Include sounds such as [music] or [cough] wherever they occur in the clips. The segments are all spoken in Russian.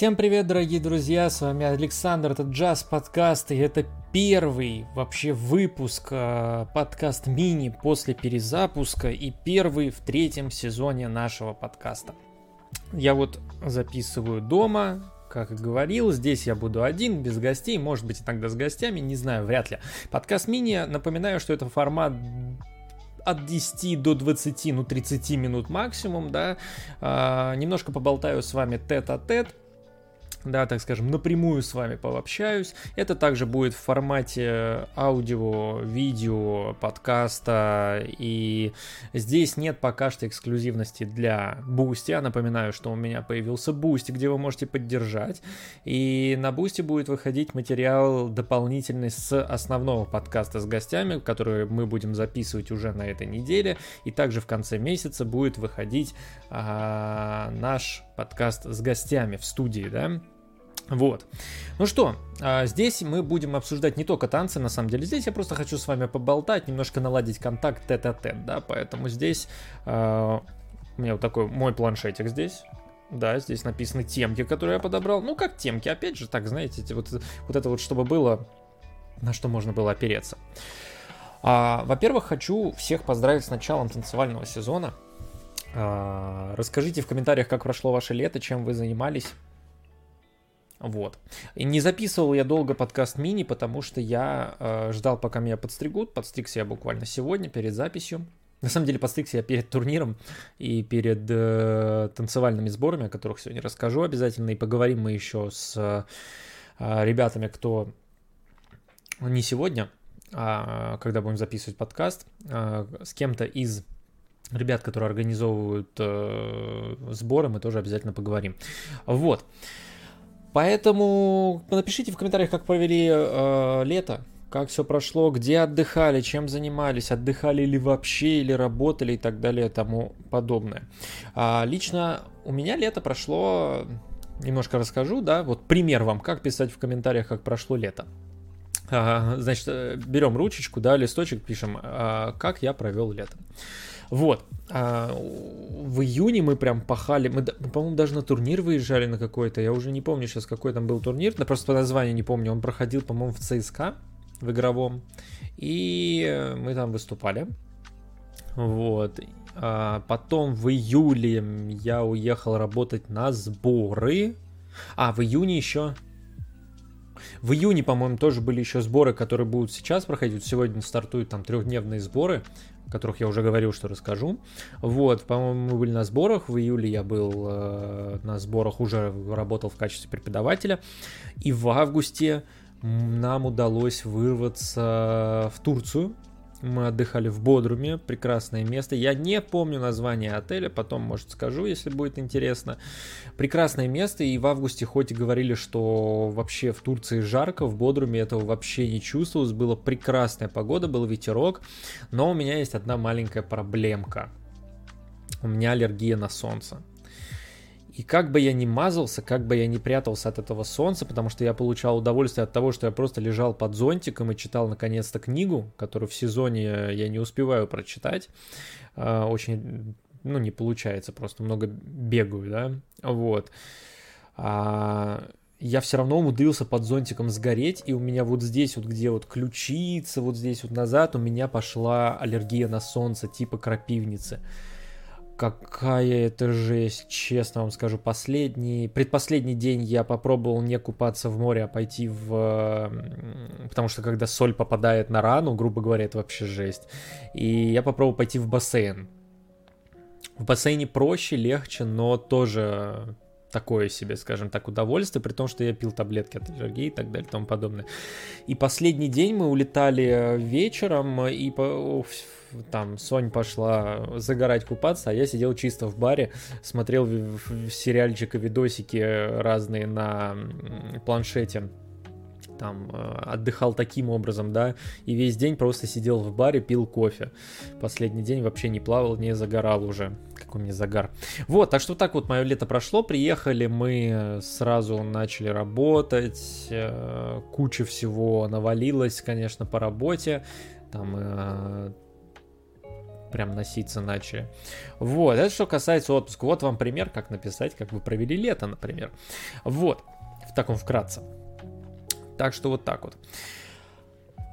Всем привет, дорогие друзья, с вами Александр, это Джаз подкаст, и это первый вообще выпуск э, подкаст мини после перезапуска и первый в третьем сезоне нашего подкаста. Я вот записываю дома, как и говорил, здесь я буду один, без гостей, может быть иногда с гостями, не знаю, вряд ли. Подкаст мини, напоминаю, что это формат от 10 до 20, ну 30 минут максимум, да. А, немножко поболтаю с вами тет-а-тет, да, так скажем, напрямую с вами пообщаюсь. Это также будет в формате аудио, видео, подкаста, и здесь нет пока что эксклюзивности для Boosty. Я напоминаю, что у меня появился Boosty, где вы можете поддержать, и на Boosty будет выходить материал дополнительный с основного подкаста с гостями, который мы будем записывать уже на этой неделе, и также в конце месяца будет выходить а, наш подкаст с гостями в студии, да, вот. Ну что, а, здесь мы будем обсуждать не только танцы, на самом деле. Здесь я просто хочу с вами поболтать, немножко наладить контакт тет-а-тет, да, поэтому здесь uh, у меня вот такой мой планшетик здесь. Да, здесь написаны темки, которые я подобрал. Ну, как темки, опять же, так, знаете, вот, вот это вот, чтобы было, на что можно было опереться. А, во-первых, хочу всех поздравить с началом танцевального сезона. А, расскажите в комментариях, как прошло ваше лето, чем вы занимались. Вот. И не записывал я долго подкаст мини, потому что я э, ждал, пока меня подстригут. Подстригся я буквально сегодня, перед записью. На самом деле подстригся я перед турниром и перед э, танцевальными сборами, о которых сегодня расскажу обязательно. И поговорим мы еще с э, ребятами, кто не сегодня, а когда будем записывать подкаст, э, с кем-то из ребят, которые организовывают э, сборы, мы тоже обязательно поговорим. Вот. Поэтому напишите в комментариях, как провели э, лето, как все прошло, где отдыхали, чем занимались, отдыхали ли вообще, или работали и так далее тому подобное. А, лично у меня лето прошло, немножко расскажу, да, вот пример вам, как писать в комментариях, как прошло лето. А, значит, э, берем ручечку, да, листочек, пишем, а, как я провел лето. Вот. А, в июне мы прям пахали. Мы, по-моему, даже на турнир выезжали на какой-то. Я уже не помню сейчас, какой там был турнир. Да просто по названию не помню. Он проходил, по-моему, в ЦСКА в игровом. И мы там выступали. Вот. А потом в июле я уехал работать на сборы. А, в июне еще в июне, по-моему, тоже были еще сборы, которые будут сейчас проходить. Сегодня стартуют там трехдневные сборы о которых я уже говорил, что расскажу. Вот, по-моему, мы были на сборах. В июле я был э, на сборах, уже работал в качестве преподавателя. И в августе нам удалось вырваться в Турцию мы отдыхали в Бодруме, прекрасное место. Я не помню название отеля, потом, может, скажу, если будет интересно. Прекрасное место, и в августе хоть и говорили, что вообще в Турции жарко, в Бодруме этого вообще не чувствовалось. Была прекрасная погода, был ветерок, но у меня есть одна маленькая проблемка. У меня аллергия на солнце. И как бы я ни мазался, как бы я ни прятался от этого солнца, потому что я получал удовольствие от того, что я просто лежал под зонтиком и читал наконец-то книгу, которую в сезоне я не успеваю прочитать. А, очень, ну, не получается, просто много бегаю, да, вот. А, я все равно умудрился под зонтиком сгореть, и у меня вот здесь вот, где вот ключица, вот здесь вот назад, у меня пошла аллергия на солнце, типа крапивницы какая это жесть, честно вам скажу. Последний, предпоследний день я попробовал не купаться в море, а пойти в... Потому что когда соль попадает на рану, грубо говоря, это вообще жесть. И я попробовал пойти в бассейн. В бассейне проще, легче, но тоже такое себе, скажем так, удовольствие, при том, что я пил таблетки от аллергии и так далее и тому подобное. И последний день мы улетали вечером, и по там Сонь пошла загорать, купаться, а я сидел чисто в баре, смотрел сериальчик и видосики разные на планшете там э, отдыхал таким образом, да, и весь день просто сидел в баре, пил кофе. Последний день вообще не плавал, не загорал уже. Какой мне загар. Вот, так что так вот мое лето прошло, приехали мы, сразу начали работать, э, куча всего навалилась, конечно, по работе, там э, прям носиться начали. Вот, это что касается отпуска. Вот вам пример, как написать, как вы провели лето, например. Вот, в таком вкратце. Так что вот так вот.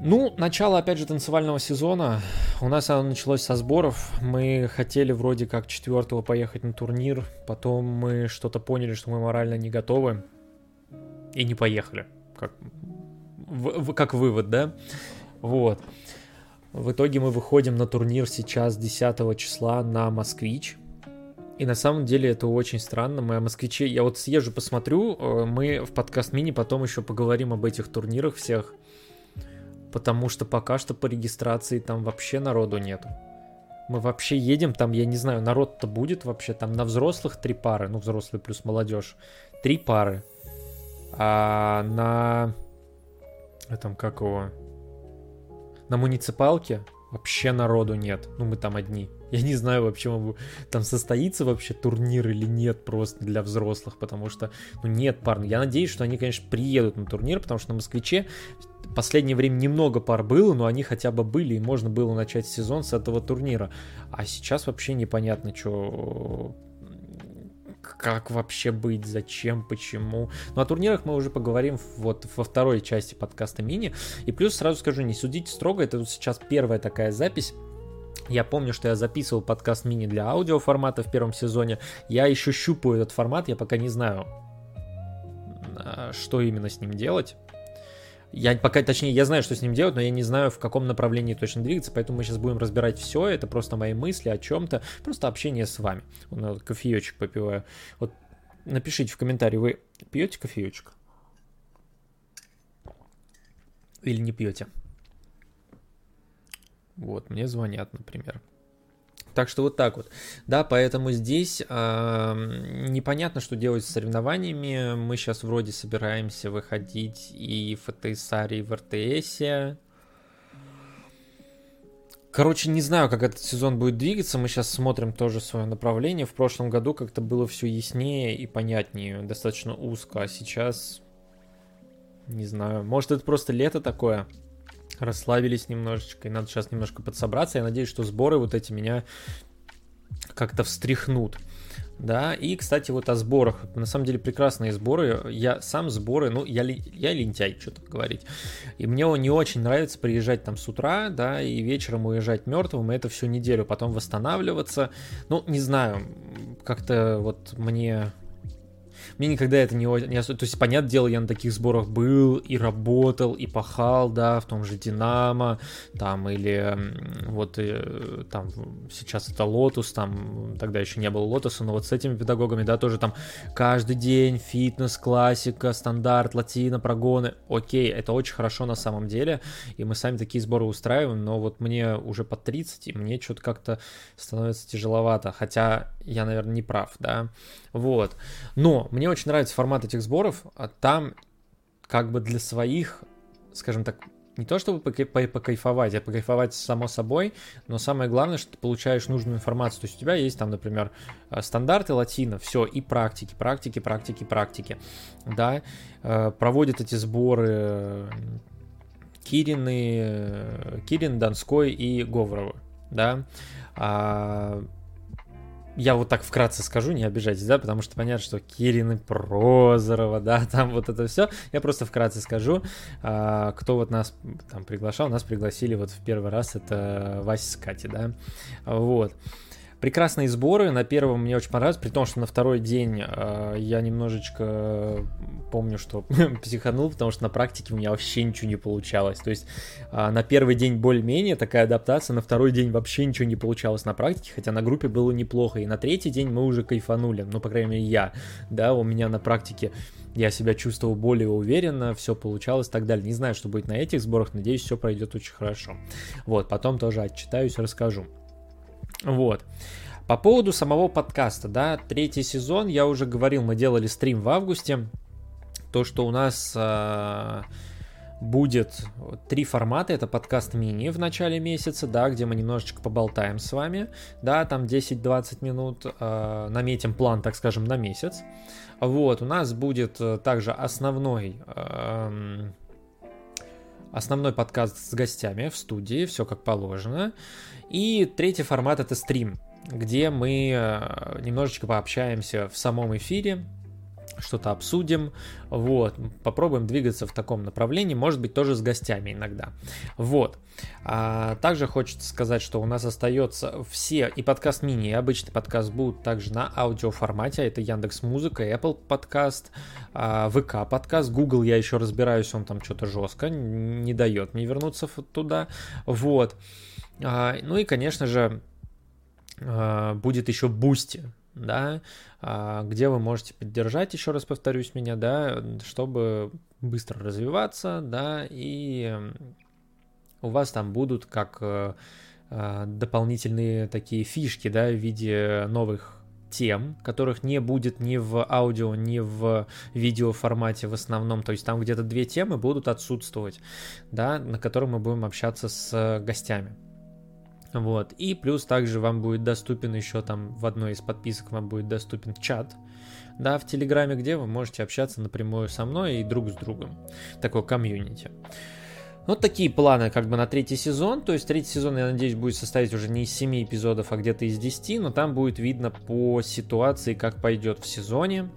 Ну, начало, опять же, танцевального сезона. У нас оно началось со сборов. Мы хотели вроде как четвертого поехать на турнир. Потом мы что-то поняли, что мы морально не готовы. И не поехали. Как, в, как вывод, да? Вот. В итоге мы выходим на турнир сейчас 10 числа на Москвич. И на самом деле это очень странно. Мы о москвиче... Я вот съезжу, посмотрю. Э, мы в подкаст мини потом еще поговорим об этих турнирах всех потому что пока что по регистрации там вообще народу нету. Мы вообще едем, там, я не знаю, народ-то будет вообще, там на взрослых три пары, ну, взрослые плюс молодежь, три пары. А на этом, как его, на муниципалке вообще народу нет. Ну, мы там одни. Я не знаю вообще, там состоится вообще турнир или нет просто для взрослых, потому что, ну, нет парни. Я надеюсь, что они, конечно, приедут на турнир, потому что на Москвиче последнее время немного пар было, но они хотя бы были, и можно было начать сезон с этого турнира. А сейчас вообще непонятно, что как вообще быть, зачем, почему. Ну, о турнирах мы уже поговорим вот во второй части подкаста мини. И плюс сразу скажу, не судите строго, это вот сейчас первая такая запись. Я помню, что я записывал подкаст мини для аудиоформата в первом сезоне. Я еще щупаю этот формат, я пока не знаю, а, что именно с ним делать. Я пока, точнее, я знаю, что с ним делать, но я не знаю, в каком направлении точно двигаться, поэтому мы сейчас будем разбирать все. Это просто мои мысли о чем-то, просто общение с вами. Вот кофеечек попиваю. Вот напишите в комментарии, вы пьете кофеечек? Или не пьете? Вот, мне звонят, например. Так что вот так вот. Да, поэтому здесь э, непонятно, что делать с соревнованиями. Мы сейчас вроде собираемся выходить и в ФТСАРе, и в РТСе. Короче, не знаю, как этот сезон будет двигаться. Мы сейчас смотрим тоже свое направление. В прошлом году как-то было все яснее и понятнее, достаточно узко. А сейчас, не знаю, может это просто лето такое расслабились немножечко, и надо сейчас немножко подсобраться. Я надеюсь, что сборы вот эти меня как-то встряхнут. Да, и, кстати, вот о сборах. На самом деле прекрасные сборы. Я сам сборы, ну, я, я лентяй, что тут говорить. И мне не очень нравится приезжать там с утра, да, и вечером уезжать мертвым, и это всю неделю потом восстанавливаться. Ну, не знаю, как-то вот мне мне никогда это не, не. То есть, понятное дело, я на таких сборах был и работал, и пахал, да, в том же Динамо, там, или вот э, там сейчас это Lotus, там тогда еще не было Lotus а, но вот с этими педагогами, да, тоже там каждый день фитнес, классика, стандарт, латина, прогоны. Окей, это очень хорошо на самом деле, и мы сами такие сборы устраиваем, но вот мне уже по 30, и мне что-то как-то становится тяжеловато, хотя я, наверное, не прав, да, вот. Но мне очень нравится формат этих сборов, а там как бы для своих, скажем так, не то чтобы покайфовать, а покайфовать само собой, но самое главное, что ты получаешь нужную информацию. То есть у тебя есть там, например, э, стандарты латина, все, и практики, практики, практики, практики. Да, э, проводят эти сборы э, Кирины, Кирин, Донской и Говоровы, да. А, я вот так вкратце скажу, не обижайтесь, да, потому что понятно, что Кирин и Прозорова, да, [laughs] там вот это все. Я просто вкратце скажу, а, кто вот нас там приглашал. Нас пригласили вот в первый раз, это Вася с Катей, да, вот. Прекрасные сборы. На первом мне очень понравилось, при том, что на второй день э, я немножечко помню, что [laughs] психанул, потому что на практике у меня вообще ничего не получалось. То есть э, на первый день более-менее такая адаптация, на второй день вообще ничего не получалось на практике, хотя на группе было неплохо. И на третий день мы уже кайфанули, ну, по крайней мере, я. Да, у меня на практике я себя чувствовал более уверенно, все получалось и так далее. Не знаю, что будет на этих сборах, надеюсь, все пройдет очень хорошо. Вот, потом тоже отчитаюсь, расскажу. Вот. По поводу самого подкаста, да, третий сезон, я уже говорил, мы делали стрим в августе. То, что у нас э, будет три формата. Это подкаст мини в начале месяца, да, где мы немножечко поболтаем с вами, да, там 10-20 минут, э, наметим план, так скажем, на месяц. Вот, у нас будет э, также основной э, основной подкаст с гостями в студии, все как положено. И третий формат это стрим, где мы э, немножечко пообщаемся в самом эфире, что-то обсудим, вот, попробуем двигаться в таком направлении, может быть, тоже с гостями иногда, вот. А также хочется сказать, что у нас остается все, и подкаст мини, и обычный подкаст будут также на аудиоформате, это Яндекс Музыка, Apple подкаст, ВК подкаст, Google я еще разбираюсь, он там что-то жестко, не дает мне вернуться туда, вот. А, ну и, конечно же, а, будет еще Boosty, да, а, где вы можете поддержать, еще раз повторюсь меня, да, чтобы быстро развиваться, да, и у вас там будут как э, а, дополнительные такие фишки, да, в виде новых тем, которых не будет ни в аудио, ни в видео формате в основном. То есть там где-то две темы будут отсутствовать, да, на которых мы будем общаться с гостями. Вот. И плюс также вам будет доступен еще там в одной из подписок вам будет доступен чат, да, в Телеграме, где вы можете общаться напрямую со мной и друг с другом. Такое комьюнити. Вот такие планы как бы на третий сезон. То есть третий сезон, я надеюсь, будет состоять уже не из 7 эпизодов, а где-то из 10. Но там будет видно по ситуации, как пойдет в сезоне.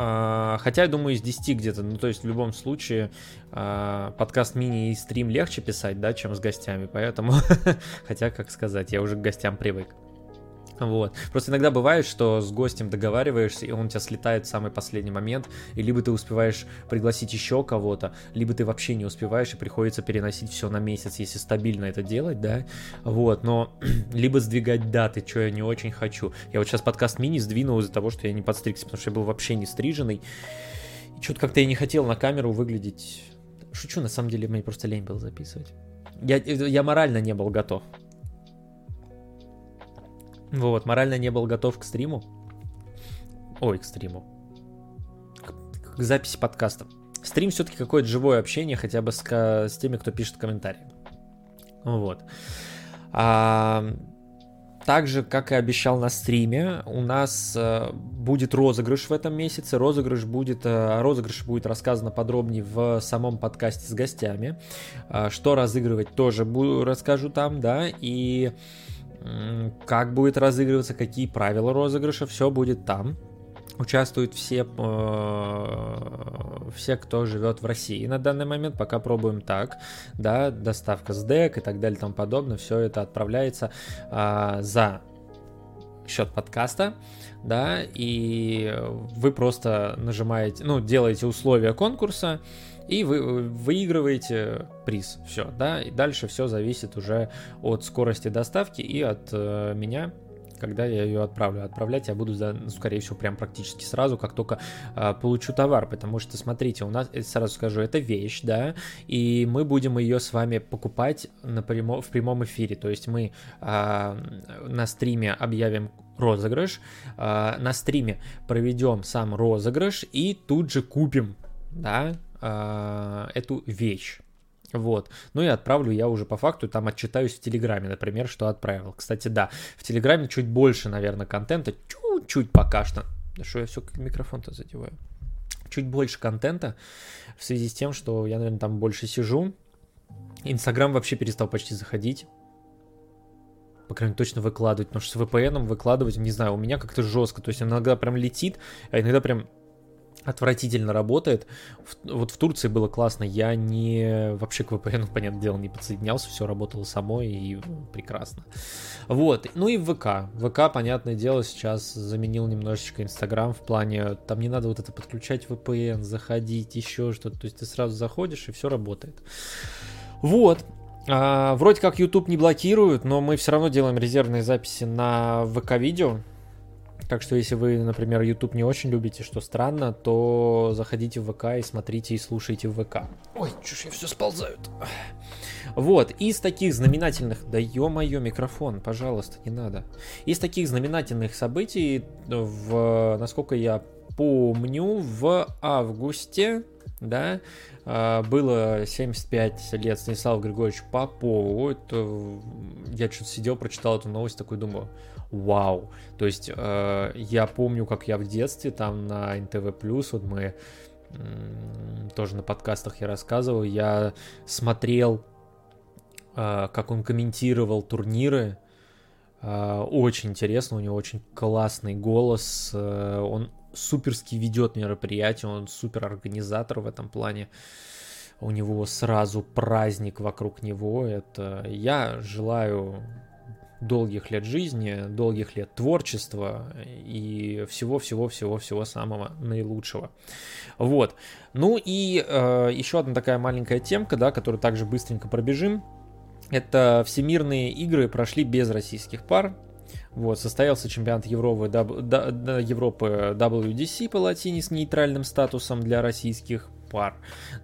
А, хотя, я думаю, из 10 где-то. Ну, то есть, в любом случае, а, подкаст мини и стрим легче писать, да, чем с гостями. Поэтому, [laughs] хотя, как сказать, я уже к гостям привык. Вот. Просто иногда бывает, что с гостем договариваешься, и он тебя слетает в самый последний момент, и либо ты успеваешь пригласить еще кого-то, либо ты вообще не успеваешь, и приходится переносить все на месяц, если стабильно это делать, да, вот, но [clears throat] либо сдвигать даты, что я не очень хочу. Я вот сейчас подкаст мини сдвинул из-за того, что я не подстригся, потому что я был вообще не стриженный, и что-то как-то я не хотел на камеру выглядеть... Шучу, на самом деле, мне просто лень было записывать. Я, я морально не был готов. Вот, морально не был готов к стриму. Ой, к стриму. К, к записи подкаста. Стрим все-таки какое-то живое общение, хотя бы с, с теми, кто пишет комментарии. Вот. А, также, как и обещал на стриме, у нас э, будет розыгрыш в этом месяце. Розыгрыш будет, э, розыгрыш будет рассказано подробнее в самом подкасте с гостями. Э, что разыгрывать тоже буду, расскажу там, да. И как будет разыгрываться, какие правила розыгрыша, все будет там. Участвуют все, э, все, кто живет в России на данный момент, пока пробуем так, да, доставка с ДЭК и так далее тому подобное, все это отправляется э, за счет подкаста, да, и вы просто нажимаете, ну, делаете условия конкурса, и вы выигрываете приз. Все, да, и дальше все зависит уже от скорости доставки и от э, меня, когда я ее отправлю. Отправлять я буду, ну, скорее всего, прям практически сразу, как только э, получу товар, потому что, смотрите, у нас, сразу скажу, это вещь, да, и мы будем ее с вами покупать напрямо, в прямом эфире, то есть мы э, на стриме объявим розыгрыш, э, на стриме проведем сам розыгрыш и тут же купим, да, э, эту вещь. Вот. Ну и отправлю я уже по факту, там отчитаюсь в Телеграме, например, что отправил. Кстати, да, в Телеграме чуть больше, наверное, контента, чуть-чуть пока что. Да что я все микрофон-то задеваю? Чуть больше контента в связи с тем, что я, наверное, там больше сижу. Инстаграм вообще перестал почти заходить. По крайней мере, точно выкладывать, потому что с VPN выкладывать, не знаю, у меня как-то жестко. То есть иногда прям летит, а иногда прям отвратительно работает. Вот в Турции было классно, я не вообще к VPN, понятное дело, не подсоединялся, все работало само и ну, прекрасно. Вот, ну и в ВК. ВК, понятное дело, сейчас заменил немножечко Инстаграм в плане, там не надо вот это подключать VPN, заходить, еще что-то, то есть ты сразу заходишь и все работает. Вот, а, вроде как YouTube не блокируют, но мы все равно делаем резервные записи на ВК-видео. Так что если вы, например, YouTube не очень любите, что странно, то заходите в ВК и смотрите и слушайте в ВК. Ой, чушь, я все сползают. Вот, из таких знаменательных... Да ё-моё, микрофон, пожалуйста, не надо. Из таких знаменательных событий, в, насколько я помню, в августе, да, а, было 75 лет Станиславу Григорьевичу Попову. Это, я что-то сидел, прочитал эту новость, такой думаю, вау. То есть э, я помню, как я в детстве там на НТВ вот мы тоже на подкастах я рассказывал, я смотрел, а, как он комментировал турниры, а, очень интересно, у него очень классный голос, э, он суперски ведет мероприятие, он супер организатор в этом плане. У него сразу праздник вокруг него. Это я желаю долгих лет жизни, долгих лет творчества и всего-всего-всего-всего самого наилучшего. Вот. Ну и э, еще одна такая маленькая темка, да, которую также быстренько пробежим. Это всемирные игры прошли без российских пар. Вот, состоялся чемпионат Европы, Европы WDC по латине с нейтральным статусом для российских пар,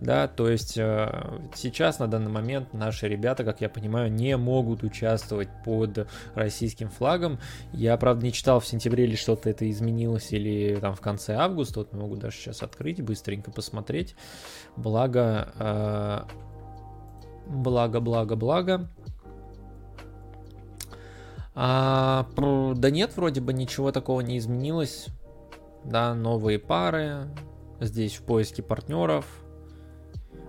да, то есть э, сейчас на данный момент наши ребята, как я понимаю, не могут участвовать под российским флагом. Я, правда, не читал в сентябре или что-то это изменилось, или там в конце августа, вот могу даже сейчас открыть, быстренько посмотреть. Благо, э, благо, благо, благо. А, да нет, вроде бы ничего такого не изменилось. Да, новые пары, здесь в поиске партнеров.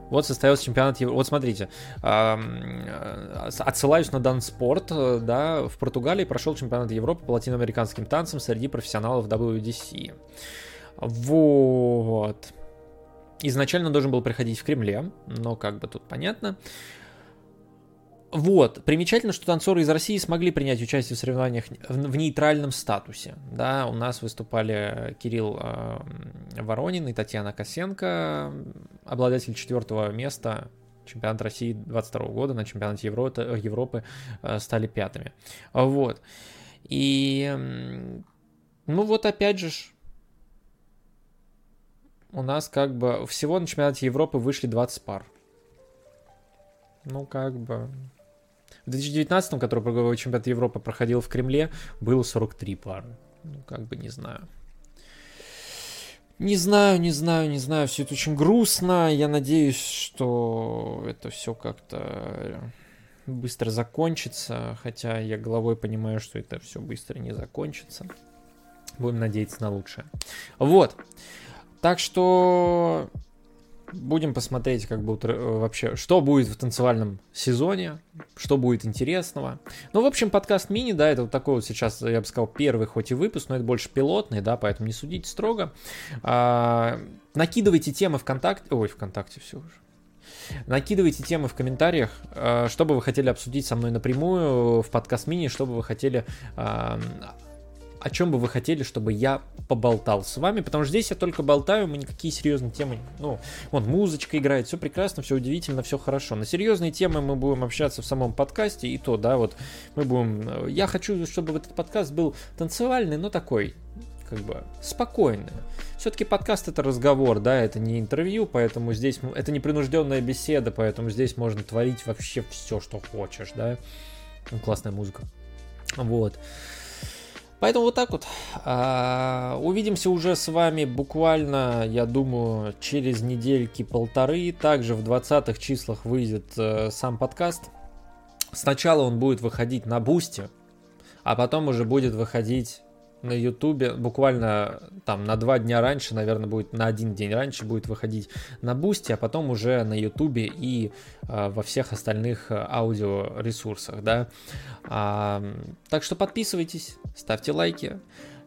Вот состоялся чемпионат Европы. Вот смотрите, отсылаюсь на Данспорт, да, в Португалии прошел чемпионат Европы по латиноамериканским танцам среди профессионалов WDC. Вот. Изначально должен был приходить в Кремле, но как бы тут понятно. Вот, примечательно, что танцоры из России смогли принять участие в соревнованиях в нейтральном статусе. Да, у нас выступали Кирилл э, Воронин и Татьяна Косенко, обладатель четвертого места чемпионат России 22 года на чемпионате Европы, Европы э, стали пятыми. Вот. И, ну вот опять же, у нас как бы всего на чемпионате Европы вышли 20 пар. Ну, как бы, в 2019, который круговой чемпионат Европы проходил в Кремле, было 43 пары. Ну, как бы не знаю. Не знаю, не знаю, не знаю. Все это очень грустно. Я надеюсь, что это все как-то быстро закончится. Хотя я головой понимаю, что это все быстро не закончится. Будем надеяться на лучшее. Вот. Так что Будем посмотреть, как будут э, вообще, что будет в танцевальном сезоне, что будет интересного. Ну, в общем, подкаст мини, да, это вот такой вот сейчас, я бы сказал, первый хоть и выпуск, но это больше пилотный, да, поэтому не судите строго. А, накидывайте темы ВКонтакте, ой, ВКонтакте все уже. Накидывайте темы в комментариях, а, что бы вы хотели обсудить со мной напрямую в подкаст мини, что бы вы хотели а, о чем бы вы хотели, чтобы я поболтал с вами, потому что здесь я только болтаю, мы никакие серьезные темы, ну, вот музычка играет, все прекрасно, все удивительно, все хорошо. На серьезные темы мы будем общаться в самом подкасте, и то, да, вот мы будем, я хочу, чтобы этот подкаст был танцевальный, но такой, как бы спокойный. Все-таки подкаст это разговор, да, это не интервью, поэтому здесь это непринужденная беседа, поэтому здесь можно творить вообще все, что хочешь, да. Ну, классная музыка. Вот. Поэтому вот так вот. А, увидимся уже с вами буквально, я думаю, через недельки полторы. Также в 20-х числах выйдет э, сам подкаст. Сначала он будет выходить на Boosty, а потом уже будет выходить на Ютубе, буквально там на два дня раньше, наверное, будет на один день раньше будет выходить на Boosty, а потом уже на Ютубе и э, во всех остальных э, аудиоресурсах, да. А, так что подписывайтесь, ставьте лайки.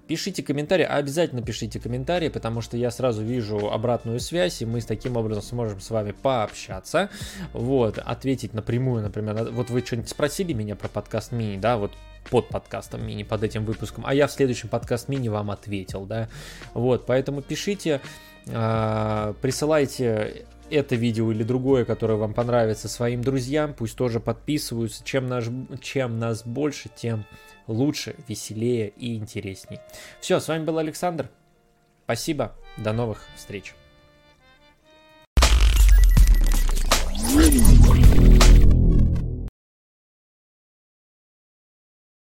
Пишите комментарии, обязательно пишите комментарии, потому что я сразу вижу обратную связь, и мы с таким образом сможем с вами пообщаться, вот, ответить напрямую, например, вот вы что-нибудь спросили меня про подкаст мини, да, вот под подкастом мини, под этим выпуском, а я в следующем подкаст мини вам ответил, да, вот, поэтому пишите, э, присылайте это видео или другое, которое вам понравится своим друзьям, пусть тоже подписываются, чем, наш, чем нас больше, тем лучше, веселее и интересней. Все, с вами был Александр, спасибо, до новых встреч. Ready.